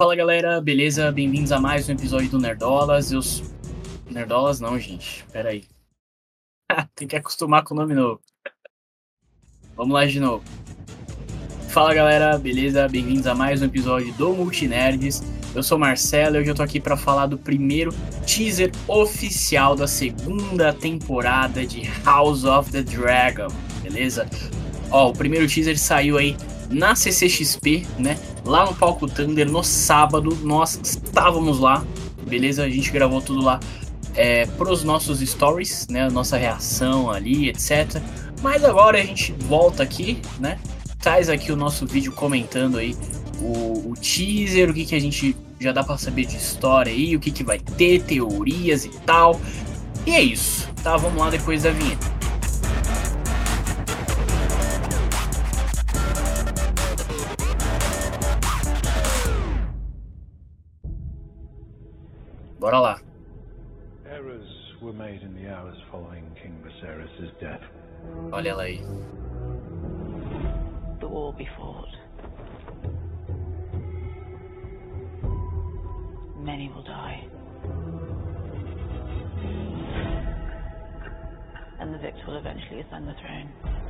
Fala galera, beleza? Bem-vindos a mais um episódio do Nerdolas. Eu. Nerdolas não, gente. Pera aí. Tem que acostumar com o nome novo. Vamos lá de novo. Fala galera, beleza? Bem-vindos a mais um episódio do Multinerds. Eu sou Marcelo e hoje eu tô aqui para falar do primeiro teaser oficial da segunda temporada de House of the Dragon, beleza? Ó, o primeiro teaser saiu aí na CCXP, né? Lá no palco Thunder, no sábado, nós estávamos lá, beleza? A gente gravou tudo lá é, pros nossos stories, né? Nossa reação ali, etc. Mas agora a gente volta aqui, né? Traz aqui o nosso vídeo comentando aí o, o teaser, o que, que a gente já dá para saber de história aí, o que, que vai ter, teorias e tal. E é isso, tá? Vamos lá depois da vinheta. Viserys' death. Olha ela aí. The war be fought. Many will die. And the victor will eventually ascend the throne.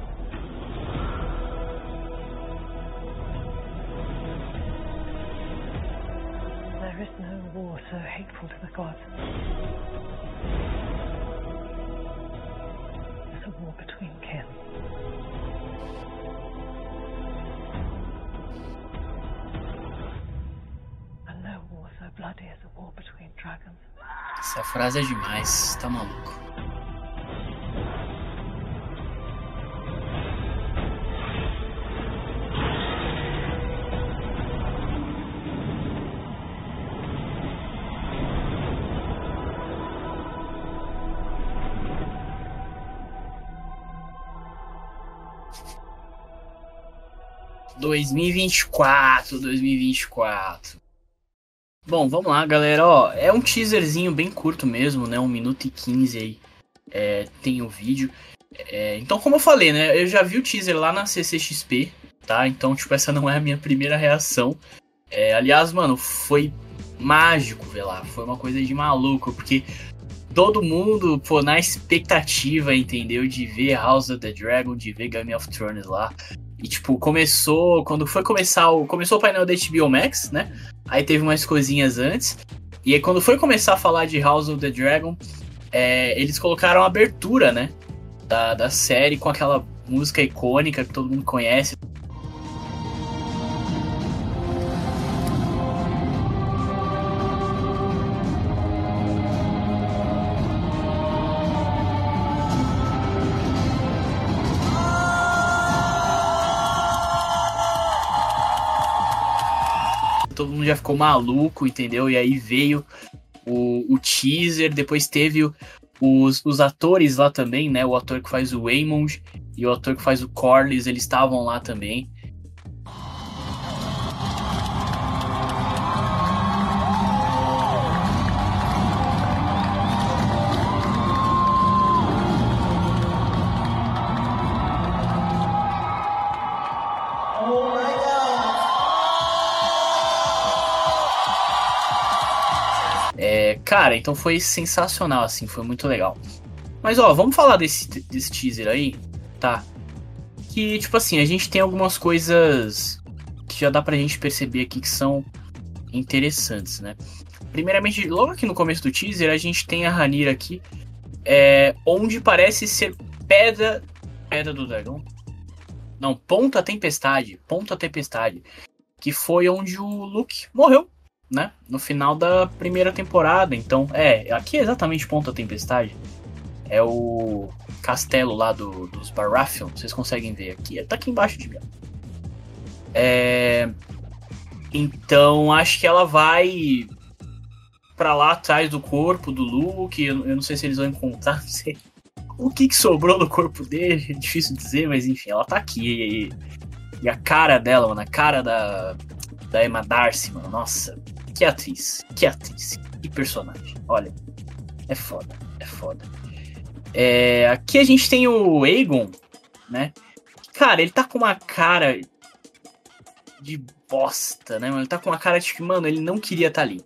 There is no war so hateful to the gods. It's a war between kin. And no war so bloody as a war between dragons. Essa frase é demais, tá maluco. 2024, 2024. Bom, vamos lá, galera. Ó, é um teaserzinho bem curto mesmo, né? Um minuto e 15 aí. É, tem o vídeo. É, então, como eu falei, né? Eu já vi o teaser lá na CCXP, tá? Então, tipo, essa não é a minha primeira reação. É, aliás, mano, foi mágico ver lá. Foi uma coisa de maluco, porque todo mundo, pô, na expectativa, entendeu? De ver House of the Dragon, de ver Game of Thrones lá. E, tipo, começou. Quando foi começar o. Começou o painel da HBO Max, né? Aí teve umas coisinhas antes. E aí, quando foi começar a falar de House of the Dragon, é, eles colocaram a abertura, né? Da, da série com aquela música icônica que todo mundo conhece. Já ficou maluco, entendeu? E aí veio o, o teaser, depois teve os, os atores lá também, né? O ator que faz o Waymond e o ator que faz o Corlys, eles estavam lá também. Cara, então foi sensacional, assim, foi muito legal. Mas ó, vamos falar desse, desse teaser aí, tá? Que, tipo assim, a gente tem algumas coisas que já dá pra gente perceber aqui que são interessantes, né? Primeiramente, logo aqui no começo do teaser, a gente tem a Ranira aqui, é, onde parece ser Pedra. Pedra do Dragão? Não, Ponta Tempestade. Ponta Tempestade. Que foi onde o Luke morreu né? No final da primeira temporada. Então, é, aqui é exatamente Ponta Tempestade. É o castelo lá do, dos Baratheon. Vocês conseguem ver aqui. Tá aqui embaixo de mim. É... Então, acho que ela vai para lá atrás do corpo do Luke. Eu, eu, não sei se eles vão encontrar. Não sei. O que, que sobrou do corpo dele? É difícil dizer, mas enfim, ela tá aqui. E, e a cara dela, mano, a cara da, da Emma Darcy, mano, nossa, que atriz, que atriz, que personagem. Olha, é foda, é foda. É, aqui a gente tem o Aegon, né? Cara, ele tá com uma cara. de bosta, né? Ele tá com uma cara de que, mano, ele não queria estar tá ali.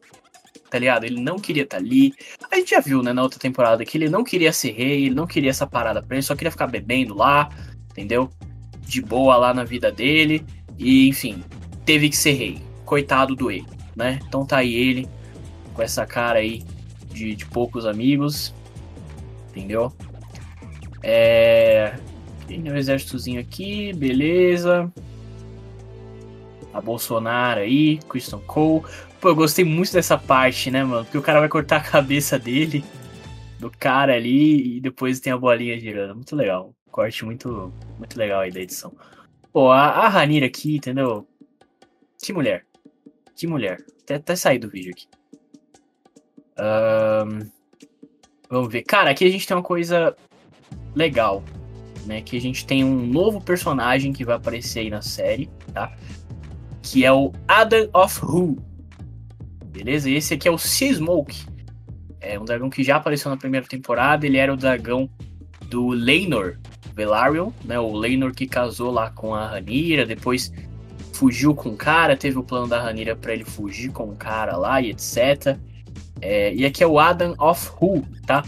Tá ligado? Ele não queria estar tá ali. A gente já viu, né, na outra temporada, que ele não queria ser rei, ele não queria essa parada pra ele, só queria ficar bebendo lá, entendeu? De boa lá na vida dele. E, enfim, teve que ser rei. Coitado do ele, né? Então tá aí ele, com essa cara aí de, de poucos amigos. Entendeu? É. Tem um exércitozinho aqui, beleza. A Bolsonaro aí, Christian Cole. Pô, eu gostei muito dessa parte, né, mano? Porque o cara vai cortar a cabeça dele, do cara ali, e depois tem a bolinha girando. Muito legal. Corte muito, muito legal aí da edição. Pô, a, a Ranira aqui, entendeu? Que mulher. Que mulher. Até, até sair do vídeo aqui. Um, vamos ver. Cara, aqui a gente tem uma coisa legal. Né, que a gente tem um novo personagem que vai aparecer aí na série, tá? Que é o Adam of Who. Beleza? E esse aqui é o Sea Smoke. É um dragão que já apareceu na primeira temporada. Ele era o dragão do Leinor Velaryon, né? O Leinor que casou lá com a Ranira, depois fugiu com o cara, teve o plano da Ranira para ele fugir com o cara lá e etc. É, e aqui é o Adam of Who, tá?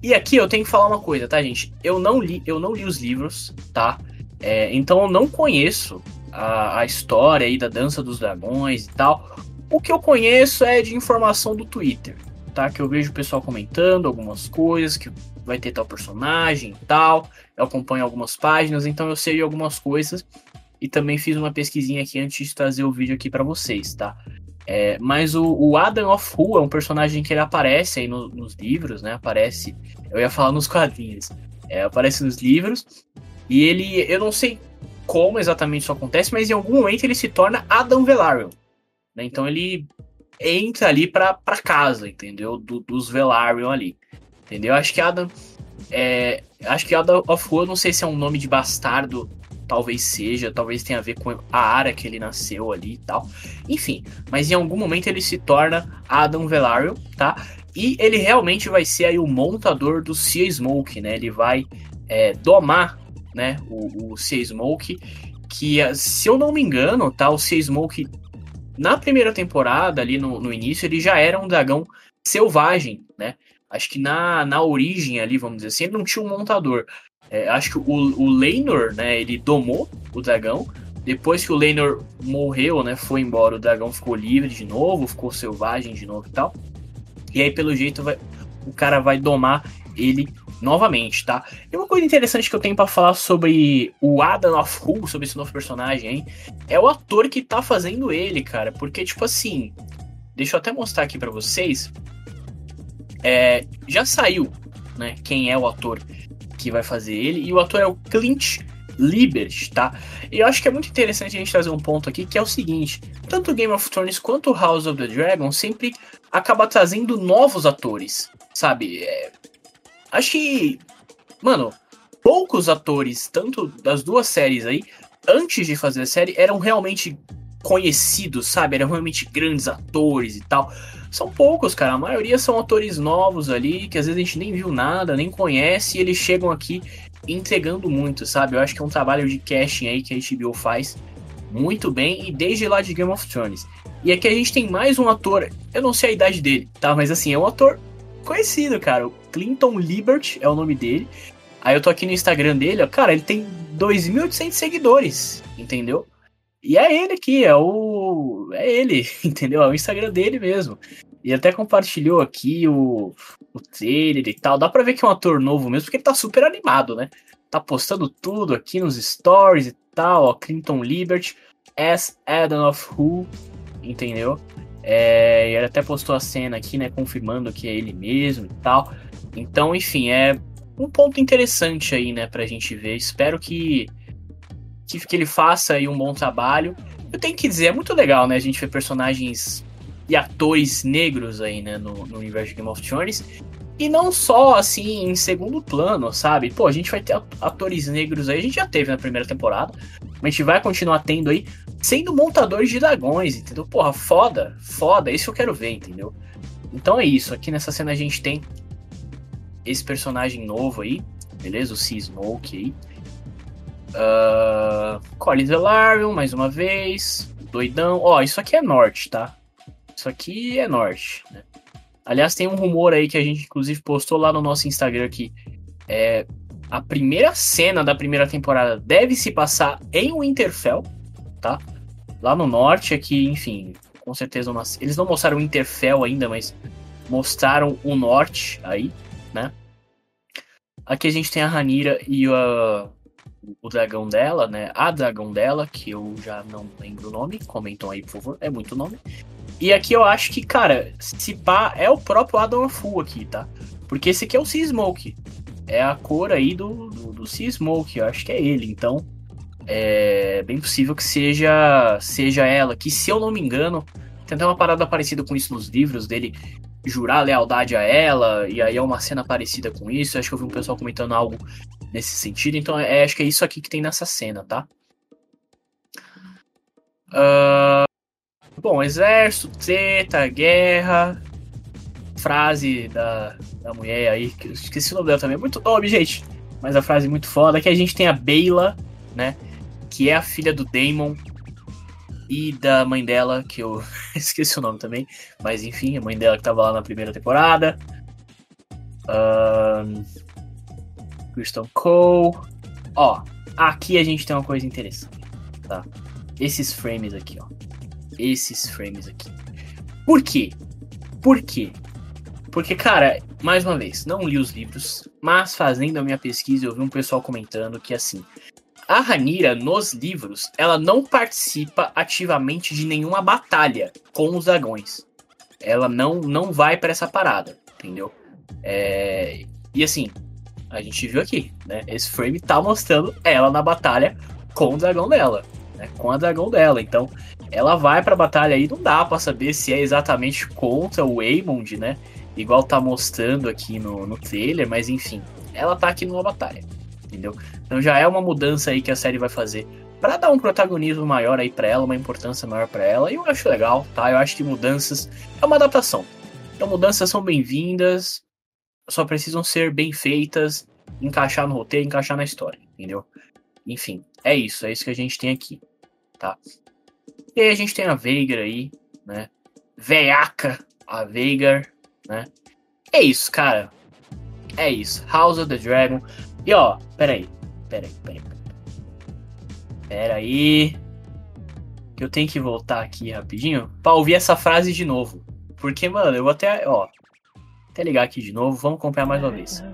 E aqui eu tenho que falar uma coisa, tá, gente? Eu não li, eu não li os livros, tá? É, então eu não conheço a, a história aí da Dança dos Dragões e tal. O que eu conheço é de informação do Twitter, tá? Que eu vejo o pessoal comentando algumas coisas, que vai ter tal personagem e tal. Eu acompanho algumas páginas, então eu sei algumas coisas. E também fiz uma pesquisinha aqui antes de trazer o vídeo aqui para vocês, tá? É, mas o, o, Adam of Who é um personagem que ele aparece aí no, nos livros, né? Aparece. Eu ia falar nos quadrinhos. É, aparece nos livros. E ele. Eu não sei como exatamente isso acontece, mas em algum momento ele se torna Adam Velaryon. Né? Então ele entra ali pra, pra casa, entendeu? Do, dos Velaryon ali. Entendeu? Acho que Adam. É, acho que Adam of eu não sei se é um nome de bastardo talvez seja, talvez tenha a ver com a área que ele nasceu ali e tal. Enfim, mas em algum momento ele se torna Adam Velaryon, tá? E ele realmente vai ser aí o montador do Sea Smoke, né? Ele vai é, domar, né, o, o Sea Smoke, que se eu não me engano, tá, o Sea Smoke na primeira temporada, ali no, no início, ele já era um dragão selvagem, né? Acho que na, na origem ali, vamos dizer assim, ele não tinha um montador. É, acho que o, o Leinor, né, ele domou o dragão. Depois que o Leinor morreu, né, foi embora, o dragão ficou livre de novo, ficou selvagem de novo e tal. E aí, pelo jeito, vai, o cara vai domar ele novamente, tá? E uma coisa interessante que eu tenho para falar sobre o Adam of Who, sobre esse novo personagem, hein? É o ator que tá fazendo ele, cara. Porque, tipo assim, deixa eu até mostrar aqui para vocês. É, já saiu, né? Quem é o ator que vai fazer ele, e o ator é o Clint Libert, tá? E eu acho que é muito interessante a gente trazer um ponto aqui, que é o seguinte, tanto Game of Thrones quanto House of the Dragon sempre acaba trazendo novos atores, sabe? É... Acho que, mano, poucos atores, tanto das duas séries aí, antes de fazer a série, eram realmente conhecidos, sabe? Eram realmente grandes atores e tal. São poucos, cara. A maioria são atores novos ali, que às vezes a gente nem viu nada, nem conhece, e eles chegam aqui entregando muito, sabe? Eu acho que é um trabalho de casting aí que a HBO faz muito bem, e desde lá de Game of Thrones. E aqui a gente tem mais um ator, eu não sei a idade dele, tá? Mas assim, é um ator conhecido, cara. O Clinton Libert é o nome dele. Aí eu tô aqui no Instagram dele, ó. Cara, ele tem 2.800 seguidores, entendeu? E é ele aqui, é o. É ele, entendeu? É o Instagram dele mesmo. E até compartilhou aqui o, o trailer e tal. Dá pra ver que é um ator novo mesmo, porque ele tá super animado, né? Tá postando tudo aqui nos stories e tal, ó. Clinton Libert, as Adam of Who, entendeu? É, e ele até postou a cena aqui, né? Confirmando que é ele mesmo e tal. Então, enfim, é um ponto interessante aí, né? Pra gente ver. Espero que que, que ele faça aí um bom trabalho. Eu tenho que dizer, é muito legal, né? A gente ver personagens e atores negros aí, né, no, no universo de Game of Thrones. E não só, assim, em segundo plano, sabe? Pô, a gente vai ter atores negros aí, a gente já teve na primeira temporada, a gente vai continuar tendo aí, sendo montadores de dragões, entendeu? Porra, foda, foda, isso eu quero ver, entendeu? Então é isso, aqui nessa cena a gente tem esse personagem novo aí, beleza? O Sea Smoke aí. Uh, Collins Velaryon, mais uma vez. doidão. Ó, isso aqui é norte, tá? Isso aqui é norte, né? Aliás, tem um rumor aí que a gente inclusive postou lá no nosso Instagram que é, a primeira cena da primeira temporada deve se passar em Winterfell, tá? Lá no norte, aqui, enfim, com certeza uma... eles não mostraram Winterfell ainda, mas mostraram o norte aí, né? Aqui a gente tem a Ranira e a, o dragão dela, né? A dragão dela, que eu já não lembro o nome. Comentam aí, por favor. É muito nome. E aqui eu acho que, cara, se pá, é o próprio Adam Fu aqui, tá? Porque esse aqui é o Sea Smoke. É a cor aí do, do, do Sea Smoke. Eu acho que é ele. Então, é bem possível que seja, seja ela. Que, se eu não me engano, tem até uma parada parecida com isso nos livros dele jurar lealdade a ela, e aí é uma cena parecida com isso. Acho que eu vi um pessoal comentando algo nesse sentido. Então, é, acho que é isso aqui que tem nessa cena, tá? Uh, bom, exército, treta, guerra. Frase da, da mulher aí, que eu esqueci o nome dela também. Muito nome, gente. Mas a frase muito foda. Que a gente tem a Beyla, né? Que é a filha do Daemon e da mãe dela, que eu esqueci o nome também, mas enfim, a mãe dela que tava lá na primeira temporada. Um, Kristen Cole. Ó, aqui a gente tem uma coisa interessante, tá? Esses frames aqui, ó. Esses frames aqui. Por quê? Por quê? Porque, cara, mais uma vez, não li os livros, mas fazendo a minha pesquisa eu vi um pessoal comentando que, assim, a Ranira, nos livros, ela não participa ativamente de nenhuma batalha com os dragões. Ela não, não vai para essa parada, entendeu? É... E assim, a gente viu aqui, né? Esse frame tá mostrando ela na batalha com o dragão dela, né? Com a dragão dela. Então, ela vai pra batalha aí, não dá para saber se é exatamente contra o Aemond, né? Igual tá mostrando aqui no, no trailer, mas enfim, ela tá aqui numa batalha entendeu? Então já é uma mudança aí que a série vai fazer para dar um protagonismo maior aí para ela, uma importância maior para ela. E eu acho legal, tá? Eu acho que mudanças é uma adaptação. Então mudanças são bem-vindas, só precisam ser bem feitas, encaixar no roteiro, encaixar na história, entendeu? Enfim, é isso, é isso que a gente tem aqui, tá? E aí a gente tem a Veigar aí, né? Veiaca, a Veigar, né? É isso, cara. É isso. House of the Dragon. E ó, peraí. Peraí, peraí, peraí. Que eu tenho que voltar aqui rapidinho pra ouvir essa frase de novo. Porque, mano, eu até, ó. Até ligar aqui de novo. Vamos acompanhar mais uma vez.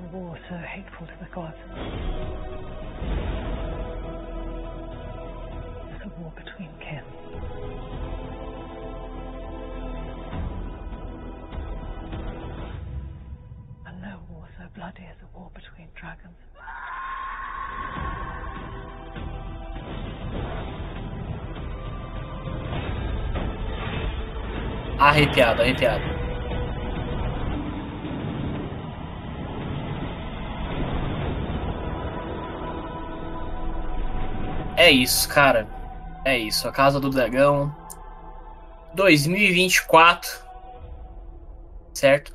Arrepiado, arrepiado. É isso, cara. É isso. A Casa do Dragão. 2024. Certo?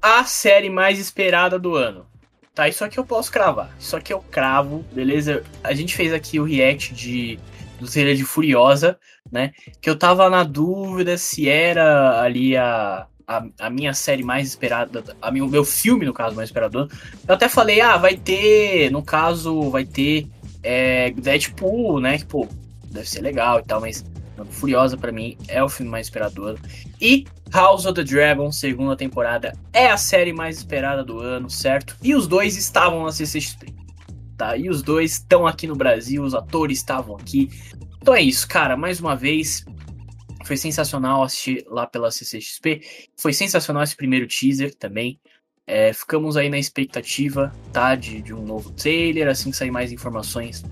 A série mais esperada do ano. Tá, isso aqui eu posso cravar. Isso aqui eu cravo, beleza? A gente fez aqui o react de do trailer de Furiosa, né? Que eu tava na dúvida se era ali a, a, a minha série mais esperada, a o meu filme, no caso, mais esperado. Eu até falei, ah, vai ter, no caso, vai ter é, Deadpool, né? Que, pô, deve ser legal e tal, mas Furiosa para mim é o filme mais esperado do ano. E House of the Dragon, segunda temporada, é a série mais esperada do ano, certo? E os dois estavam na CCXP tá? E os dois estão aqui no Brasil, os atores estavam aqui. Então é isso, cara. Mais uma vez, foi sensacional assistir lá pela CCXP. Foi sensacional esse primeiro teaser também. É, ficamos aí na expectativa, tá? De, de um novo trailer. Assim que sair mais informações,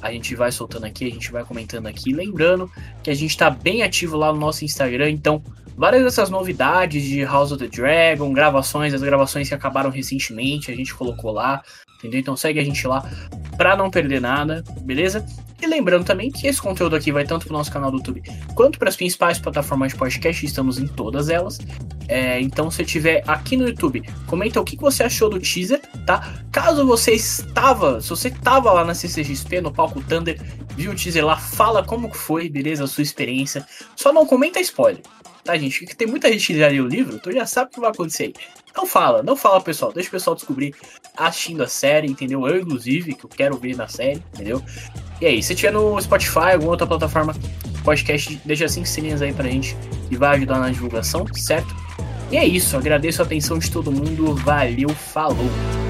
a gente vai soltando aqui, a gente vai comentando aqui. Lembrando que a gente tá bem ativo lá no nosso Instagram, então várias dessas novidades de House of the Dragon, gravações, as gravações que acabaram recentemente, a gente colocou lá, entendeu? Então segue a gente lá pra não perder nada, beleza? E lembrando também que esse conteúdo aqui vai tanto pro nosso canal do YouTube quanto para as principais plataformas de podcast, estamos em todas elas. É, então, se tiver aqui no YouTube, comenta o que você achou do teaser, tá? Caso você estava, se você estava lá na CCXP, no palco Thunder, viu o teaser lá, fala como foi, beleza, a sua experiência. Só não comenta spoiler, tá, gente? Porque tem muita gente que já leu o livro, então já sabe o que vai acontecer aí. Não fala, não fala, pessoal. Deixa o pessoal descobrir assistindo a série, entendeu? Eu, inclusive, que eu quero ver na série, entendeu? E aí, se tiver no Spotify, alguma outra plataforma podcast, deixa cinco sininhas aí pra gente e vai ajudar na divulgação, certo? E é isso, agradeço a atenção de todo mundo, valeu, falou!